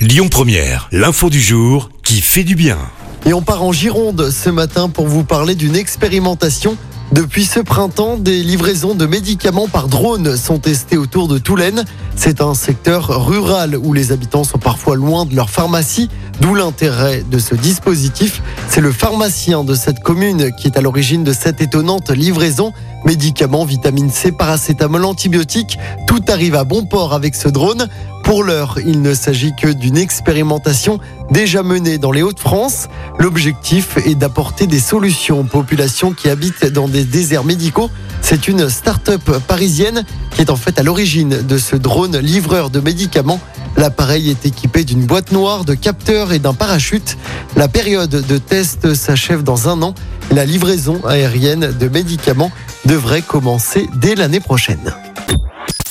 Lyon Première, l'info du jour qui fait du bien. Et on part en Gironde ce matin pour vous parler d'une expérimentation. Depuis ce printemps, des livraisons de médicaments par drone sont testées autour de Toulaine. C'est un secteur rural où les habitants sont parfois loin de leur pharmacie, d'où l'intérêt de ce dispositif. C'est le pharmacien de cette commune qui est à l'origine de cette étonnante livraison. Médicaments, vitamine C, paracétamol, antibiotiques, tout arrive à bon port avec ce drone. Pour l'heure, il ne s'agit que d'une expérimentation déjà menée dans les Hauts-de-France. L'objectif est d'apporter des solutions aux populations qui habitent dans des déserts médicaux. C'est une start-up parisienne qui est en fait à l'origine de ce drone livreur de médicaments. L'appareil est équipé d'une boîte noire, de capteurs et d'un parachute. La période de test s'achève dans un an. La livraison aérienne de médicaments devrait commencer dès l'année prochaine.